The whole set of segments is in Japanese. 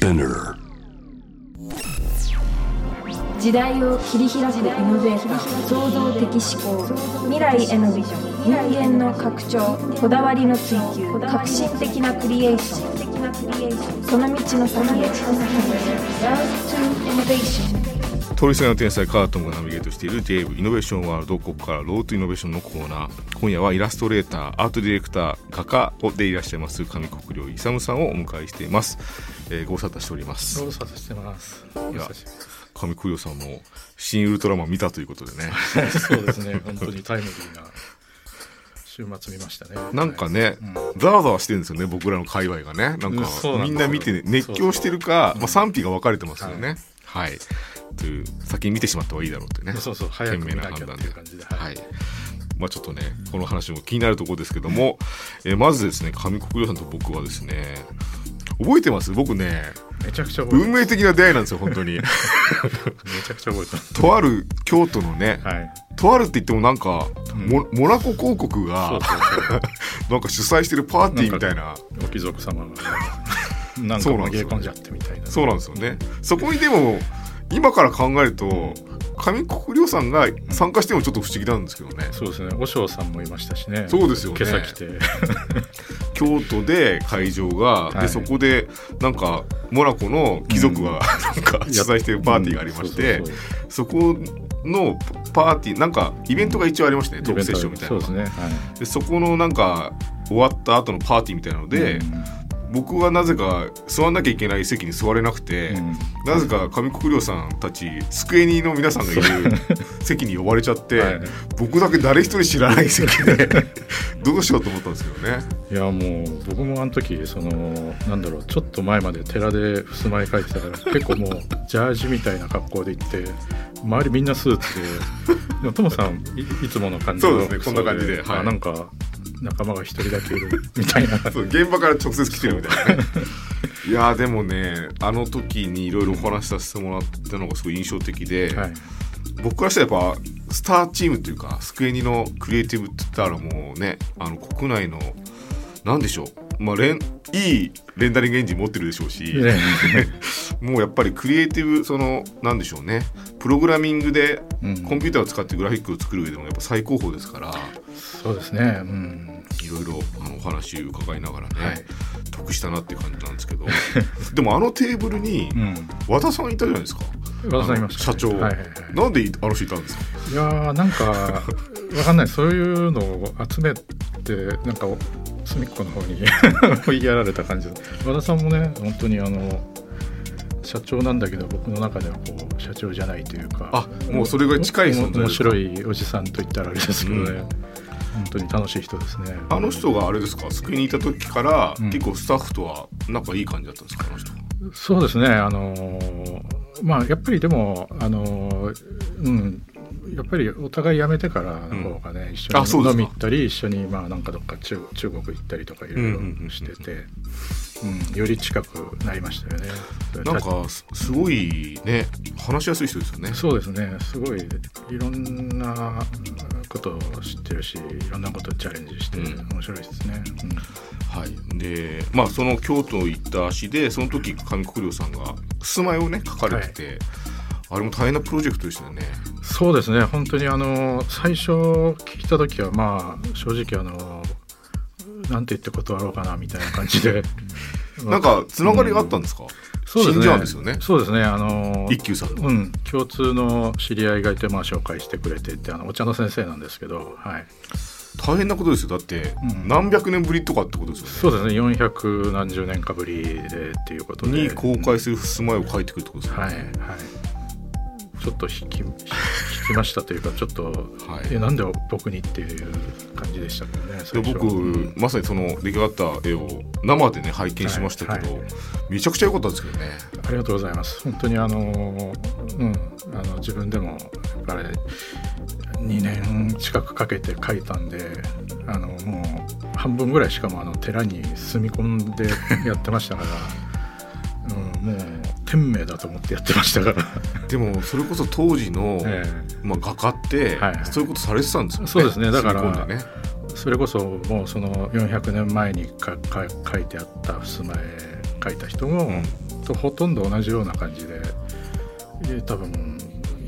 Spinner. 時代を切り開くイノベーター創造的思考未来へのビジョン人間の拡張こだわりの追求革新的なクリエーション。その道の先へ。 Road to Innovation 通りすがりの天才カートンがナビゲートしている JAVE イノベーションワールドここから Road to Innovation のコーナー。今夜はイラストレーターアートディレクター画家でいらっしゃいます上国料勇さんをお迎えしています、えー、ご無沙汰しております。ご無沙汰してます。いや上国領さんも新ウルトラマン見たということでね。そうですね。本当にタイムリーな週末見ましたね。なんかね、うん。ざわざわしてるんですよね僕らの界隈がね。なんかみんな見て、ね、熱狂してるか、まあ、賛否が分かれてますよね。はい、という先に見てしまった方がいいだろうってねそうそう早く見なきゃって賢明な判断でいう感じで。はい。まあちょっとね、この話も気になるところですけども、えーまずですね、上国領さんと僕はですね、覚えてます？僕ね、めちゃくちゃ運命的な出会いなんですよ、本当に。めちゃくちゃ覚えてます。とある京都のね、はい。とあるって言ってもなんか、うんモモナコ広告が なんか主催してるパーティーみたいな。お貴族様がなんかそうなんですよ紛れ込んじゃってみたいな。そうなんですよね。そこにでも、今から考えると、上国領さんが参加してもちょっと不思議なんですけどね。そうですね。和尚さんもいましたしね。そうですよね今朝来て。京都で会場が、はいでそこでなんかモナコの貴族が、なんか主催してるパーティーがありまして、そこのパーティーなんかイベントが一応ありましたねトークセッションみたいなそうですね。はい。でそこのなんか終わった後のパーティーみたいなので、うん僕はなぜか座んなきゃいけない席に座れなくて、うん。なぜか上国領さんたち机人の皆さんがいる 席に呼ばれちゃって、はい僕だけ誰一人知らない席で どうしようと思ったんですけどね。いやもう僕もあの時そのなんだろうちょっと前まで寺で襖絵描いてたから結構もうジャージみたいな格好で行って周りみんなスーツででもトモさんい いつもの感じのそうですねこんな感じではい。あなんか仲間が一人だけいるみたいな。そう現場から直接来てるみたいなね。いやーでもねあの時にいろいろお話しさせてもらったのがすごい印象的で、はい。僕からしたらやっぱスターチームというかスクエニのクリエイティブって言ったらもうねあの国内のなんでしょう。まあいいレンダリングエンジン持ってるでしょうし、ね。もうやっぱりクリエイティブそのなんでしょうね。プログラミングでうん。コンピューターを使ってグラフィックを作る上でもやっぱ最高峰ですから。そうですね。うん。いろいろあのお話伺いながらね、はい。得したなっていう感じなんですけど。でもあのテーブルにうん。和田さんいたじゃないですか。和田さんいました社長、はいはいはい。なんであの人いたんですか？いやーなんかわかんない。そういうのを集めてなんか隅っこの方に 追いやられた感じで和田さんもね本当にあの社長なんだけど僕の中ではこう社長じゃないというかあもうそれが近い存在面白いおじさんと言ったらあれですけどね、うん。本当に楽しい人ですね。あの人があれですか？救いにいた時から、うん。結構スタッフとは仲いい感じだったんですか？あの人。そうですね。あのーまあやっぱりでもあのーうんやっぱりお互い辞めてからの方がね、一緒あそうですか。に飲み行ったり一緒にまあなんかどっか中中国行ったりとかいろいろしてて、うんより近くなりましたよね。なんかすすごいね話しやすい人ですよね。そうですね。すごいいろんなことを知ってるしいろんなことをチャレンジしてうん。面白いですね。うん。はい。でまあその京都行った足でその時上国領さんが襖絵をね書かれてて、あれも大変なプロジェクトでしたよね。そうですね。本当にあの最初聞いた時はまあ正直あのなんて言って断ろうかなみたいな感じで。なんかつながりがあったんですか、そうですね。信者なんですよね。そうですね。あの一休さんの、うん、共通の知り合いがいて、まあ、紹介してくれてってあのお茶の先生なんですけど、はい、大変なことですよ。だって、うん。何百年ぶりとかってことですよね。そうですね。400何十年かぶりでっていうことで。に公開する襖絵を描いてくるってことですよね、はいはいちょっと引き引きましたというかちょっと、はい。えなんで僕にっていう感じでしたけどね僕まさにその出来上がった絵を生でね拝見しましたけど、はいはめちゃくちゃ良かったですけどね。ありがとうございます。本当にあの、うん、あの自分でもやっぱり2年近くかけて描いたんで、あのもう半分ぐらいしかもあの寺に住み込んでやってましたから、うん、もう天命だと思ってやってましたから。でもそれこそ当時の、えまあ、画家って、そういうことされてたんですよね。そうですね。だからね。えそれこそもうその400年前にかか描いてあった襖絵描いた人も、ん。当とほとんど同じような感じで多分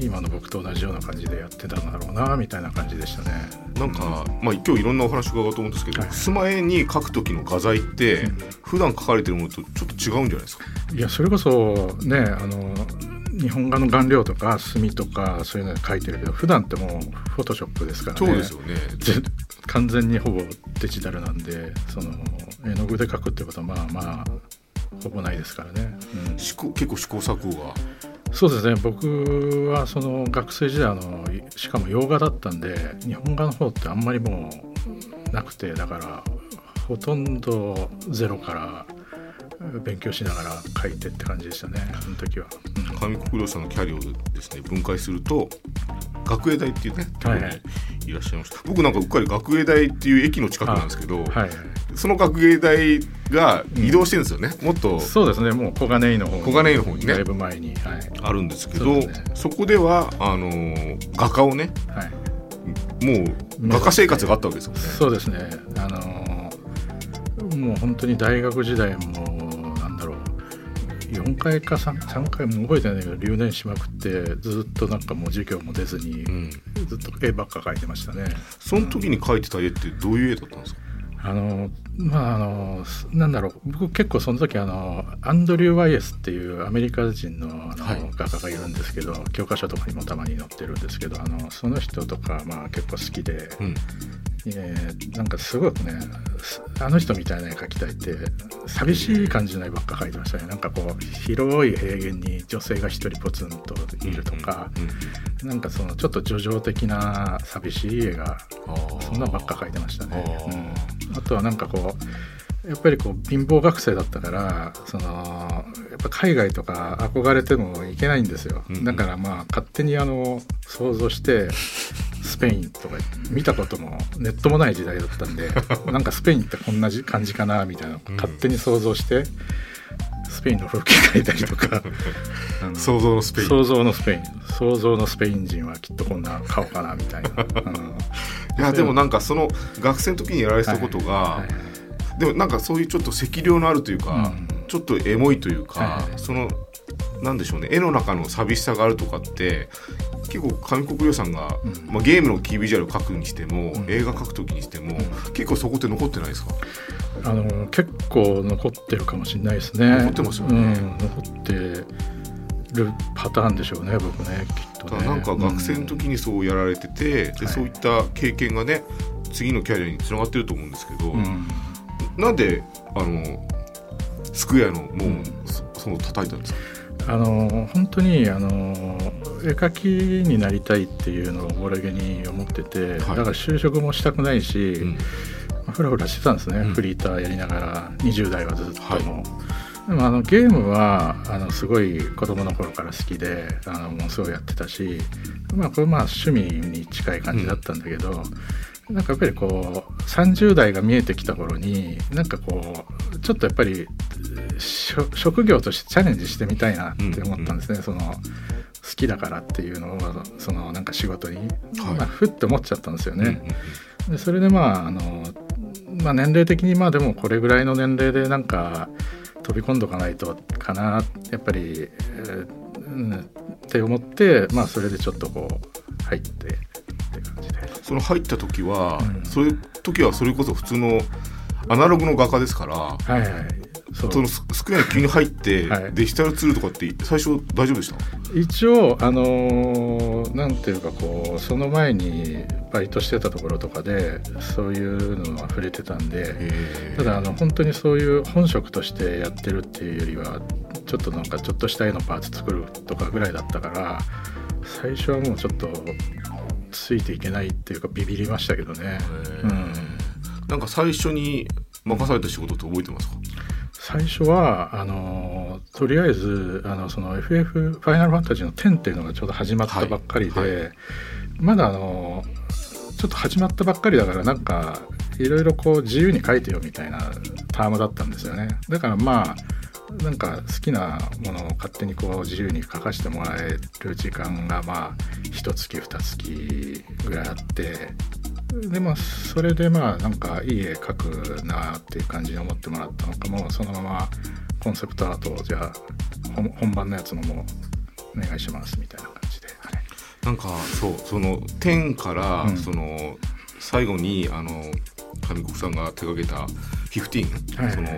今の僕と同じような感じでやってたんだろうなみたいな感じでしたね。なんか、まあ、今日いろんなお話伺おうと思うんですけど、はい、襖絵に描く時の画材って、うん、普段描かれてるものとちょっと違うんじゃないですか？いやそれこそねあの日本画の顔料とか墨とかそういうので描いてるけど普段ってもうフォトショップですからね。そうですよね。完全にほぼデジタルなんでその絵の具で描くってことはまあまあほぼないですからね、うん、結構試行錯誤がそうですね。僕はその学生時代のしかも洋画だったんで日本画の方ってあんまりもうなくてだからほとんどゼロから勉強しながら書いてって感じでしたねその時は、上国領さんのキャリアをですね分解すると学芸大っていうねところにいらっしゃいました、はいはい、僕なんかうっかり学芸大っていう駅の近くなんですけど、はいはい、その学芸大が移動してるんですよね、うん、もっとそうですね。もう小金井の方小金井の方にね。だいぶ前に、はい、あるんですけどそ、ね,、こではあの画家をね、はい、もう画家生活があったわけですよね。そうですね。あのもう本当に大学時代も4回か 3, 3回も覚えてないけど留年しまくってずっとなんかもう授業も出ずに、ずっと絵ばっか描いてましたね。その時に描いてた絵ってどういう絵だったんですか、あのまああのなんだろう僕結構その時あのアンドリュー・ワイエスっていうアメリカ人のあの、はい、画家がいるんですけど教科書とかにもたまに載ってるんですけどあのその人とかまあ結構好きで、うん、えー、なんかすごくねあの人みたいな絵描きたいって寂しい感じの絵ばっか描いてましたね。なんかこう広い平原に女性が一人ポツンといるとか、うん、なんかそのちょっと叙情的な寂しい絵がそんなばっか描いてましたね。うん、あとはなんかこうやっぱりこう貧乏学生だったからそのやっぱ海外とか憧れてもいけないんですよ、だからまあ勝手にあの想像してスペインとか見たこともネットもない時代だったんで なんかスペインってこんな感じかなみたいな勝手に想像して、スペインの風景描いたりとか 想像のスペイン。想像のスペイン。想像のスペイン人はきっとこんな顔かなみたいな、うん、いやでもなんかその学生の時にやられたことが、はいはい、でもなんかそういうちょっと赤量のあるというか、うん、ちょっとエモいというか、そのなんでしょうね絵の中の寂しさがあるとかって結構上国料さんが、うん、まあ、ゲームのキービジュアル描くにしても、うん、映画描く時にしても、うん、結構そこって残ってないですか？あの結構残ってるかもしれないですね。残ってますよね、残ってるパターンでしょうね僕ねきっとね。なんか学生の時にそうやられてて、でそういった経験がね次のキャリアにつながってると思うんですけど、なんであのスクエアのもう、その叩いたんですか？あの本当にあの絵描きになりたいっていうのをおぼろげに思ってて、はい、だから就職もしたくないし、うん、ふらふらしてたんですね、うん、フリーターやりながら。20代はずっと。も。はい。でもあのゲームはあのすごい子供の頃から好きであのもうすごいやってたし、まあ、これまあ趣味に近い感じだったんだけど、うん、なんかやっぱりこう30代が見えてきた頃になんかこうちょっとやっぱり職業としてチャレンジしてみたいなって思ったんですね、うんうん、その好きだからっていうのをそのなんか仕事に、はい、まあ、ふって思っちゃったんですよね。うんうん、でそれでまああの、まあ、年齢的にまあでもこれぐらいの年齢でなんか飛び込んどかないとかなやっぱり、えーうん、って思って、まあ、それでちょっとこう入ってって感じで。その入った時は、うん、そういう時はそれこそ普通のアナログの画家ですから、はいはい、そのスクエアに急に入って、はい、デジタルツールとかって最初大丈夫でした？一応あのー、なんていうかこうその前にバイトしてたところとかでそういうのは触れてたんでただあの本当にそういう本職としてやってるっていうよりはちょっとなんかちょっとした絵のパーツ作るとかぐらいだったから最初はもうちょっとついていけないっていうかビビりましたけどね。うん、なんか最初に任された仕事って覚えてますか？最初はあのとりあえずあのその FF ファイナルファンタジーの10っていうのがちょうど始まったばっかりで、はい。はい、まだあのちょっと始まったばっかりだからなんかいろいろこう自由に書いてよみたいなタームだったんですよね。だからまあなんか好きなものを勝手にこう自由に書かせてもらえる時間がまあ一月二月ぐらいあってでまあそれでまあなんかいい絵描くなっていう感じに思ってもらったのかもそのままコンセプトアートをじゃあ本番のやつのもお願いしますみたいな感じで、はい。なんかそうその10から、その最後にあの上国さんが手掛けた15、はいその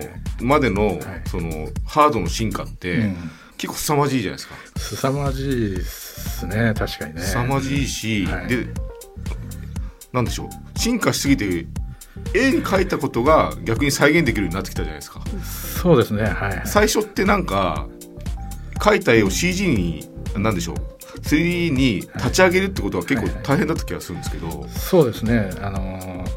までの、はい。そのハードの進化って、うん。結構凄まじいじゃないですか。凄まじいですね確かにね。凄まじいし、はい。でなんでしょう。進化しすぎて絵に描いたことが逆に再現できるようになってきたじゃないですか。そうですねはい。最初ってなんか描いた絵を CG になんでしょう。3D に立ち上げるってことは結構大変だった気がするんですけど、そうですね。あの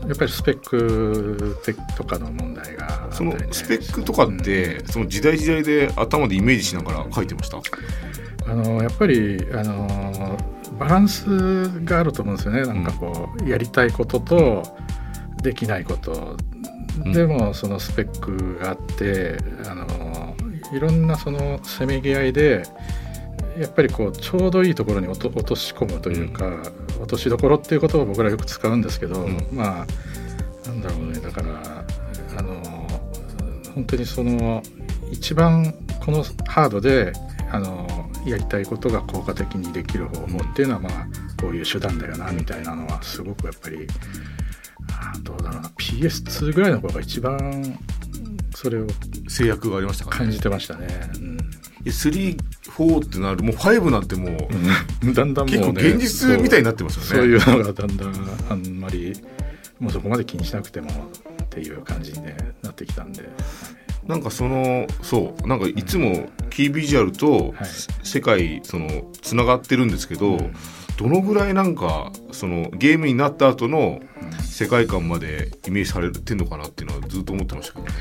やっぱりスペック的とかの問題がそのスペックとかって、その時代時代で頭でイメージしながら描いてました？あのやっぱりあのバランスがあると思うんですよね。なんかこうやりたいこととできないこと。うん。でもそのスペックがあってあのいろんなそのせめぎ合いでやっぱりこうちょうどいいところに落とし込むというか、落としどころっていう言葉を僕らよく使うんですけど、うん。まあなんだろうね。だからあの本当にその一番このハードであのやりたいことが効果的にできる方法っていうのは、まあこういう手段だよなみたいなのはすごくやっぱりどうだろうな。PS2 ぐらいの頃が一番それを制約がありましたね。感じてましたね。うん34ってなるもう5なんてもうだんだんもう、ね、結構現実みたいになってますよね。そういうのがだんだんあんまりもうそこまで気にしなくてもっていう感じに、ね、なってきたんで、なんかそのそうなんかいつもキービジュアルとはい。世界そのつながってるんですけど、うん。どのぐらいなんかそのゲームになった後の世界観までイメージされてんのかなっていうのはずっと思ってましたけどね。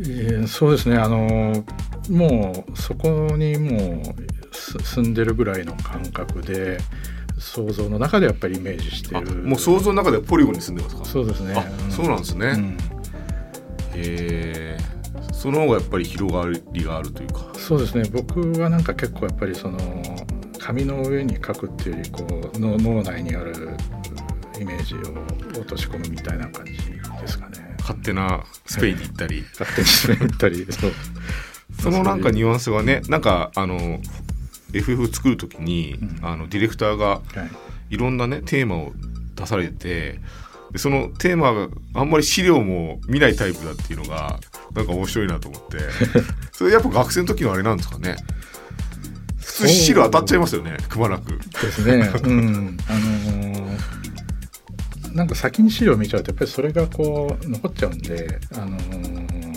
えーそうですね。あのもうそこにもうす住んでるぐらいの感覚で想像の中でやっぱりイメージしてある。もう想像の中ではポリゴンに住んでますかそうですねあそうなんですね。うん。へえその方がやっぱり広がりがあるというか。そうですね。僕はなんか結構やっぱりその紙の上に書くっていうよりこうの脳内にあるイメージを落とし込むみたいな感じ勝手なスペインに行ったり、勝手にしてみたり。そう。そのなんかニュアンスがねなんかあの FF 作る時に、うん。あのディレクターがはい。いろんなねテーマを出されてでそのテーマがあんまり資料も見ないタイプだっていうのがなんか面白いなと思って。それやっぱ学生の時のあれなんですかね。普通資料当たっちゃいますよねくまなく。ですね。うん。あのーなんか先に資料見ちゃうとやっぱりそれがこう残っちゃうんで、あのー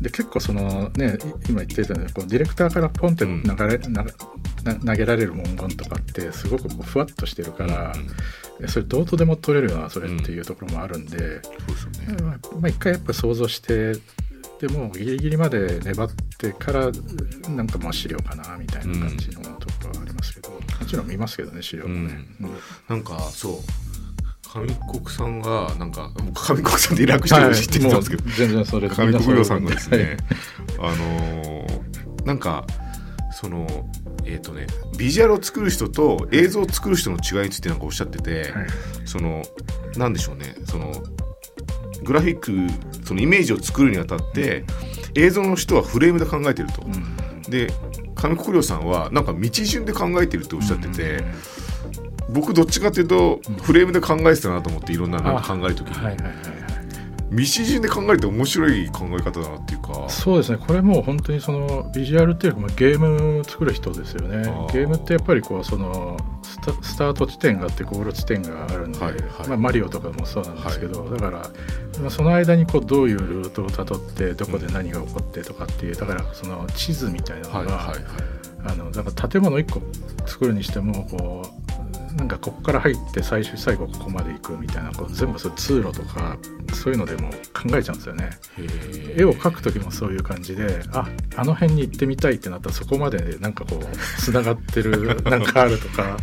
で結構そのねい今言ってたようにこうディレクターからポンってうん。流れ、なな投げられる文言とかってすごくこうふわっとしてるから、うんえそれどうとでも取れるよなそれっていうところもあるんで、そうですよね。まあまあ一回やっぱ想像してでもギリギリまで粘ってからなんかまあ資料かなみたいな感じのところはありますけど、もちろん見ますけどね資料もね、うん。なんかそう上国さんがなんかもう上国さんで略してるの知ってたんですけど、もう全然それ上国亮さんがですね。は、あのーなんかそのえっ、とねビジュアルを作る人と映像を作る人の違いについてなんかおっしゃってて、いはい。そのなんでしょうね。そのグラフィックそのイメージを作るにあたって映像の人はフレームで考えてると、うん。で上国亮さんはなんか道順で考えてるっておっしゃってて、僕どっちかっていうとフレームで考えてたなと思っていろんななんか考える時に、はいはいはいはい。道順で考えて面白い考え方だなっていうか。そうですね。これもう本当にそのビジュアルっていうかまあゲーム作る人ですよね。ゲームってやっぱりこうそのスタスタート地点があってゴール地点があるんで、はいはい。まあ、マリオとかもそうなんですけど、だから、まあ、その間にこうどういうルートをたどってどこで何が起こってとかっていうだからその地図みたいなのが、はいはいはい。あのだから建物1個作るにしてもこうなんかここから入って最終最後ここまで行くみたいなこう全部そ通路とかそういうのでも考えちゃうんですよね。へ絵を描く時もそういう感じでああの辺に行ってみたいってなったらそこまでなんかこうつながってる なんかあるとか。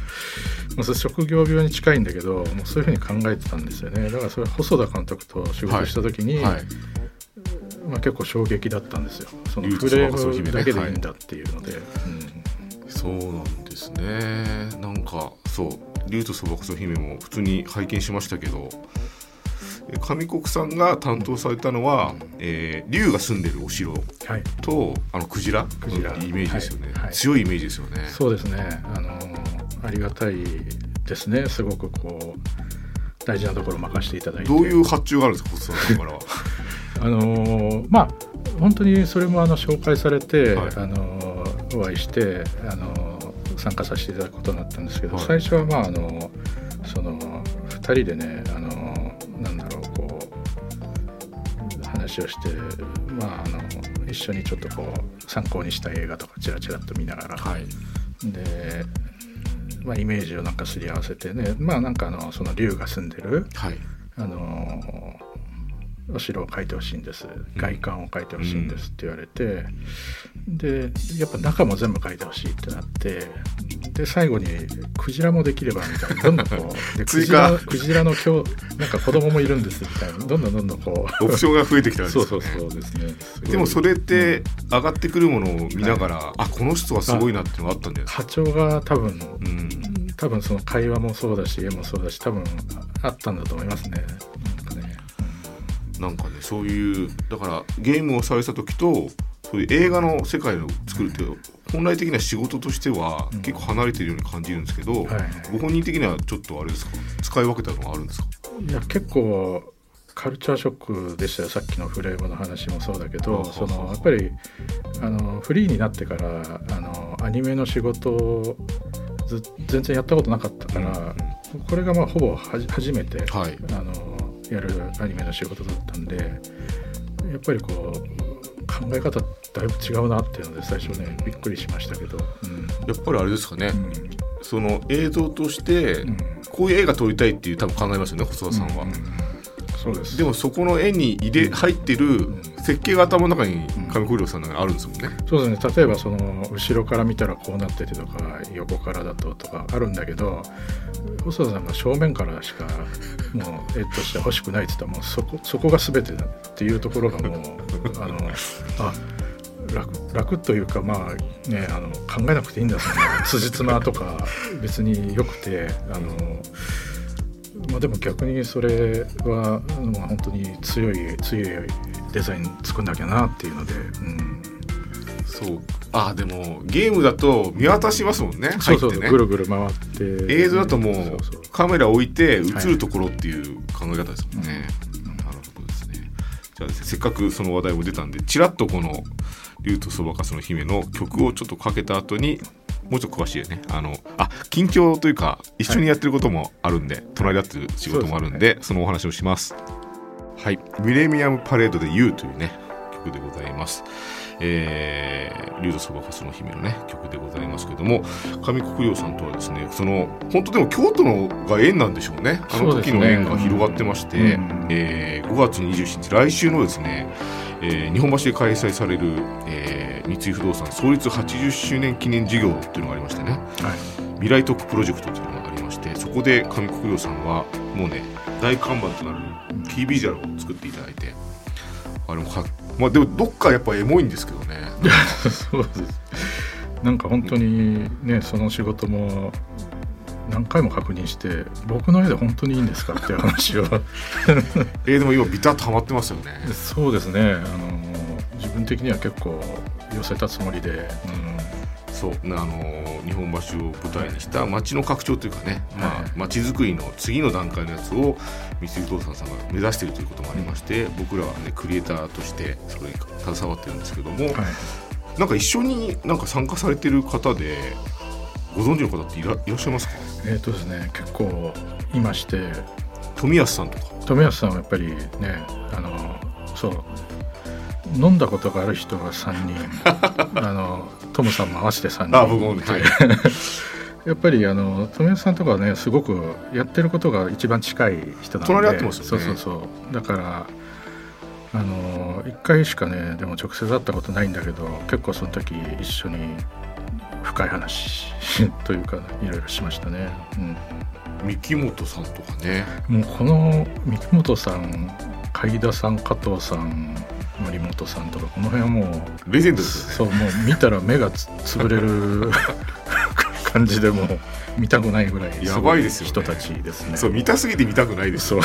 もうそれ職業病に近いんだけどもうそういうふうに考えてたんですよね。だからそれ細田監督と仕事した時に、はい。まあ、結構衝撃だったんですよ。そのフレームだけでいい。んだっていうので、そうなんですね。なんかそう。竜とそばかすの姫も普通に拝見しましたけど上国さんが担当されたのは、えー、竜が住んでるお城はい。とあのクジラ？クジラ。イメージですよね、はい。はい。強いイメージですよね。そうですね。あのありがたいですね。すごくこう大事なところ任せていただいて。どういう発注があるんですか？細田さんからは。あのまあ本当にそれもあの紹介されて、はい。あのお会いしてあの参加させていただくことになったんですけど、はい。最初はまああのその2人でねあのなんだろうこう話をしてまああの一緒にちょっとこう参考にした映画とかチラチラっと見ながら、はい。で、まあ、イメージをなんかすり合わせてねまあなんかあのその竜が住んでるはい。あのお城を描いてほしいんです。外観を描いてほしいんですって言われて、でやっぱ中も全部描いてほしいってなって。で最後にクジラもできればみたいな。どんどんこう でクジラクジラの今日なんか子供もいるんですみたいな。どんどんどんどんこう。オプションが増えてきたんですよね。そうそうそうですね。でもそれって上がってくるものを見ながら、あこの人はすごいなっていうのがあったんじゃないですか？波長が多分うん。多分その会話もそうだし絵もそうだし多分あったんだと思いますねなんかねそういうだからゲームをされた時とそういう映画の世界を作るって本来的な仕事としてはうん。結構離れてるように感じるんですけど、はい。はいご本人的にはちょっとあれですか？使い分けたのがあるんですか？いや結構カルチャーショックでしたよさっきのフレームの話もそうだけどそのやっぱりあのフリーになってからあのアニメの仕事をず全然やったことなかったから、これがまあほぼはじ初めて、はい。あのやるアニメの仕事だったんでやっぱりこう考え方だいぶ違うなっていうので最初ねびっくりしましたけど、うん。やっぱりあれですかね、うん。その映像としてうん。こういう映画撮りたいっていう多分考えますよね細田さんは、ううそうです。でもそこの絵に入れ入ってる設計が頭の中に上古良さんのあるんですもんね、そうですね。例えばその後ろから見たらこうなっててとか横からだととかあるんだけど細田さんが正面からしかもう絵として欲しくないって言ったらもうそこそこが全てだっていうところがもうあのあ楽楽というかまあねあの考えなくていいんだその辻褄とか別によくてあの。まあ、でも逆にそれは、まあ、本当に強い強いデザイン作んなきゃなっていうので、うん、そうあでもゲームだと見渡しますもんね入ってね。ぐるぐる回って。映像だともうカメラ置いて映るところっていう考え方ですもんね、なるほどですね。じゃあですねせっかくその話題も出たんでちらっとこの「竜とそばかすの姫」の曲をちょっとかけた後にもうちょっと詳しいね。あのあ近況というか一緒にやってることもあるんで、隣り合ってる仕事もあるんでそのお話をします。はい「ミレミアムパレードで You」というね曲でございますえー、竜とそばかすの姫のね曲でございますけども上国良さんとはですねその本当でも京都のが縁なんでしょうね。あの時の縁が広がってまして、うん。えー5月27日来週のですね、えー日本橋で開催される、えー三井不動産創立80周年記念事業っていうのがありましてね。はい。未来特プロジェクトというのがありましてそこで上国良さんはもうね大看板となるキービジュアルを作っていただいてあれもかまあでもどっかやっぱエモいんですけどね。そうです。なんか本当にねその仕事も何回も確認して僕の絵で本当にいいんですかっていう話を。えーでも今ビタッとハマってますよね。そうですね。あの自分的には結構寄せたつもりで、そうあのー日本橋を舞台にした街の拡張というかね、まあはい、街づくりの次の段階のやつを三井不動産さんが目指しているということもありまして、僕らはねクリエイターとしてそれに携わってるんですけども、うんはい、なんか一緒になんか参加されてる方でご存知の方っていらいらっしゃいますか？えっ、とですね結構いまして。富安さんとか。富安さんはやっぱりねあのそう飲んだことがある人が3人。あのトムさんも合わせて3人。あ僕もね。はい。やっぱりあの富安さんとかはねすごくやってることが一番近い人なんで。隣ってますよね。そうそうそう。だからあの1回しかねでも直接会ったことないんだけど結構その時一緒に深い話 というかいろいろしましたね、うん。三木本さんとかね。もうこの三木本さん海田さん加藤さん森本さんとかこの辺はもうレジェンドですよね。そうもう見たら目がつ潰れる 感じでもう見たくないぐらいやばいですよね。人たちですね。そう見たすぎて見たくないです。そう。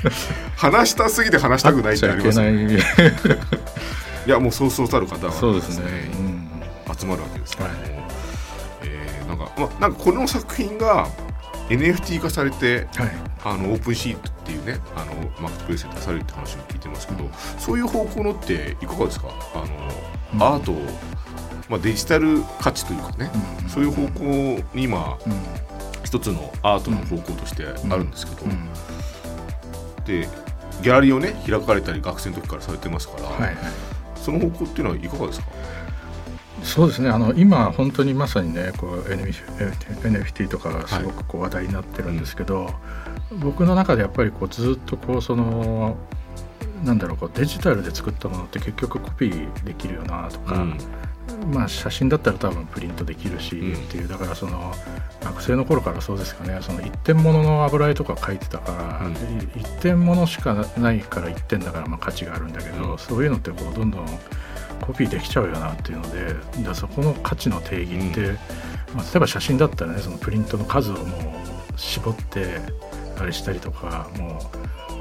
話したすぎて話したくないってありますよね。いい。いやもうそうそうたる方がそうですね、うん。集まるわけですけども、はい。えーなんか、まあ、なんかこの作品が NFT 化されてはい。あのオープンシートっていうねあのマーケットプレイスで出されるって話も聞いてますけど、そういう方向のっていかがですか？あの、うん。アートを、まあ、デジタル価値というかね、うん。そういう方向に今うん。一つのアートの方向としてあるんですけど、うん。でギャラリーをね開かれたり学生の時からされてますから、はいはい。その方向っていうのはいかがですか？そうですね。あの今本当にまさにねこう NFT とかがすごくこう話題になってるんですけど、僕の中でやっぱりこうずっとこうそのなんだろうこうデジタルで作ったものって結局コピーできるよなとか、うん。まあ写真だったら多分プリントできるしうん。っていうだからその学生の頃からそうですかね。その一点物の油絵とか描いてたから、うん。い一点物しかないから一点だからまあ価値があるんだけど、うん。そういうのってこうどんどんコピーできちゃうよなっていうのでだそこの価値の定義って、まあ、例えば写真だったらねそのプリントの数をもう絞ってあれしたりとかも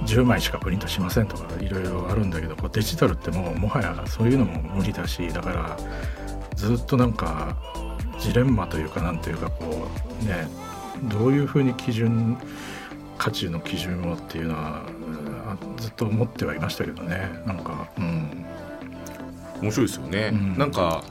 う10枚しかプリントしませんとかいろいろあるんだけどこうデジタルってもうもはやそういうのも無理だしだからずっとなんかジレンマというかなんというかこうねどういうふうに基準価値の基準をっていうのはあずっと思ってはいましたけどねなんかうん。面白いですよね、うん。なんか、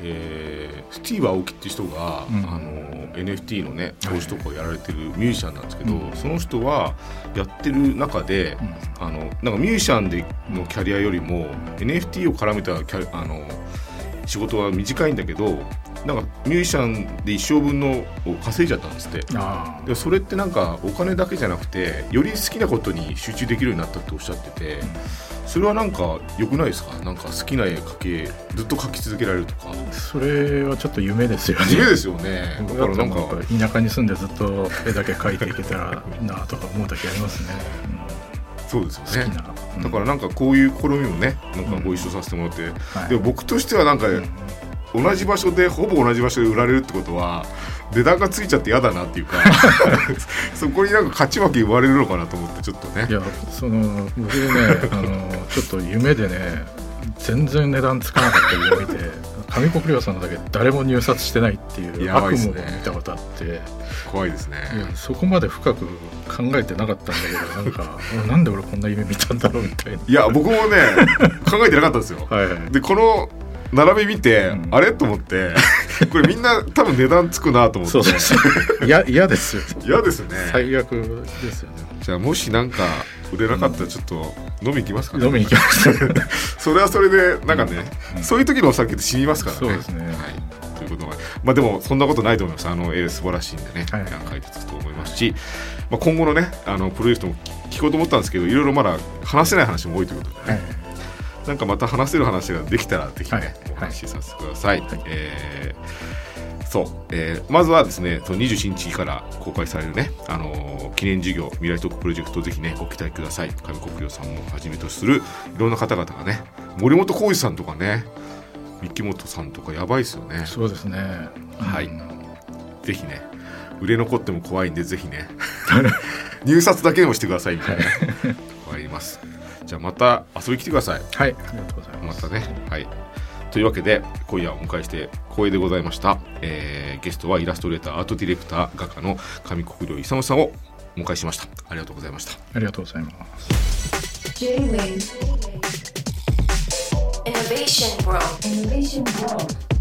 えースティーブ・アオキっていう人が、うん。あの NFT のね投資とかをやられてるミュージシャンなんですけど、うん。その人はやってる中で、あのなんかミュージシャンでのキャリアよりも NFT を絡めたキャリあの仕事は短いんだけどなんかミュージシャンで一生分のを稼いじゃったんですって。あでそれってなんかお金だけじゃなくてより好きなことに集中できるようになったっておっしゃってて、それはなんか良くないですか？なんか好きな絵描けずっと描き続けられるとか。あそれはちょっと夢ですよね。夢ですよね。だ僕からなんか田舎に住んでずっと絵だけ描いていけたら なとか思う時ありますね、そうですよね。うんだからなんかこういう試みもねなんかご一緒させてもらって、はい。でも僕としてはなんかうん同じ場所でほぼ同じ場所で売られるってことは値段がついちゃって嫌だなっていうか そこになんか勝ち負け生まれるのかなと思ってちょっとね。いやその僕ねあのちょっと夢でね全然値段つかなかった夢を見て上国領さんのだけ誰も入札してないっていうやば悪夢を見たことあって、い怖いですね。やそこまで深く考えてなかったんだけどなんか俺 なんで俺こんな夢見たんだろうみたいな。いや僕もね考えてなかったんですよ。はいはい。でこの並び見て、うん。あれ？と思って。これみんな多分値段つくなと思って。嫌ですよ。嫌ですね。最悪ですよね。じゃあもしなんか売れなかったらちょっと飲み行きますかね、飲みに行きました それはそれでなんかね、うん。そういう時のお酒って死にますからね。そうですね。はい、ということはまあでもそんなことないと思います。あの絵素晴らしいんでね、はい。解説と思いますし、まあ、今後のねあのプロジェクトも聞こうと思ったんですけどいろいろまだ話せない話も多いということでね、はいなんかまた話せる話ができたらぜひね、はいお話しさせてください。はい。えーそう、えーまずはですね、その27日から公開されるね、あのー記念事業、未来特プロジェクト、ぜひね、ご期待ください。上国領さんもはじめとする、いろんな方々がね、森本浩二さんとかね、三木本さんとかやばいですよね。そうですね。はい。うん。ぜひね、売れ残っても怖いんで、ぜひね、入札だけでもしてくださいみたいな、怖い。ます。じゃあまた遊びに来てください。はいありがとうございまますたね。はい。というわけで今夜お迎えして光栄でございました、えーゲストはイラストレーターアートディレクター画家の上国領勇さんをお迎えしました。ありがとうございました。ありがとうございます。J-Wave Innovation World. Innovation World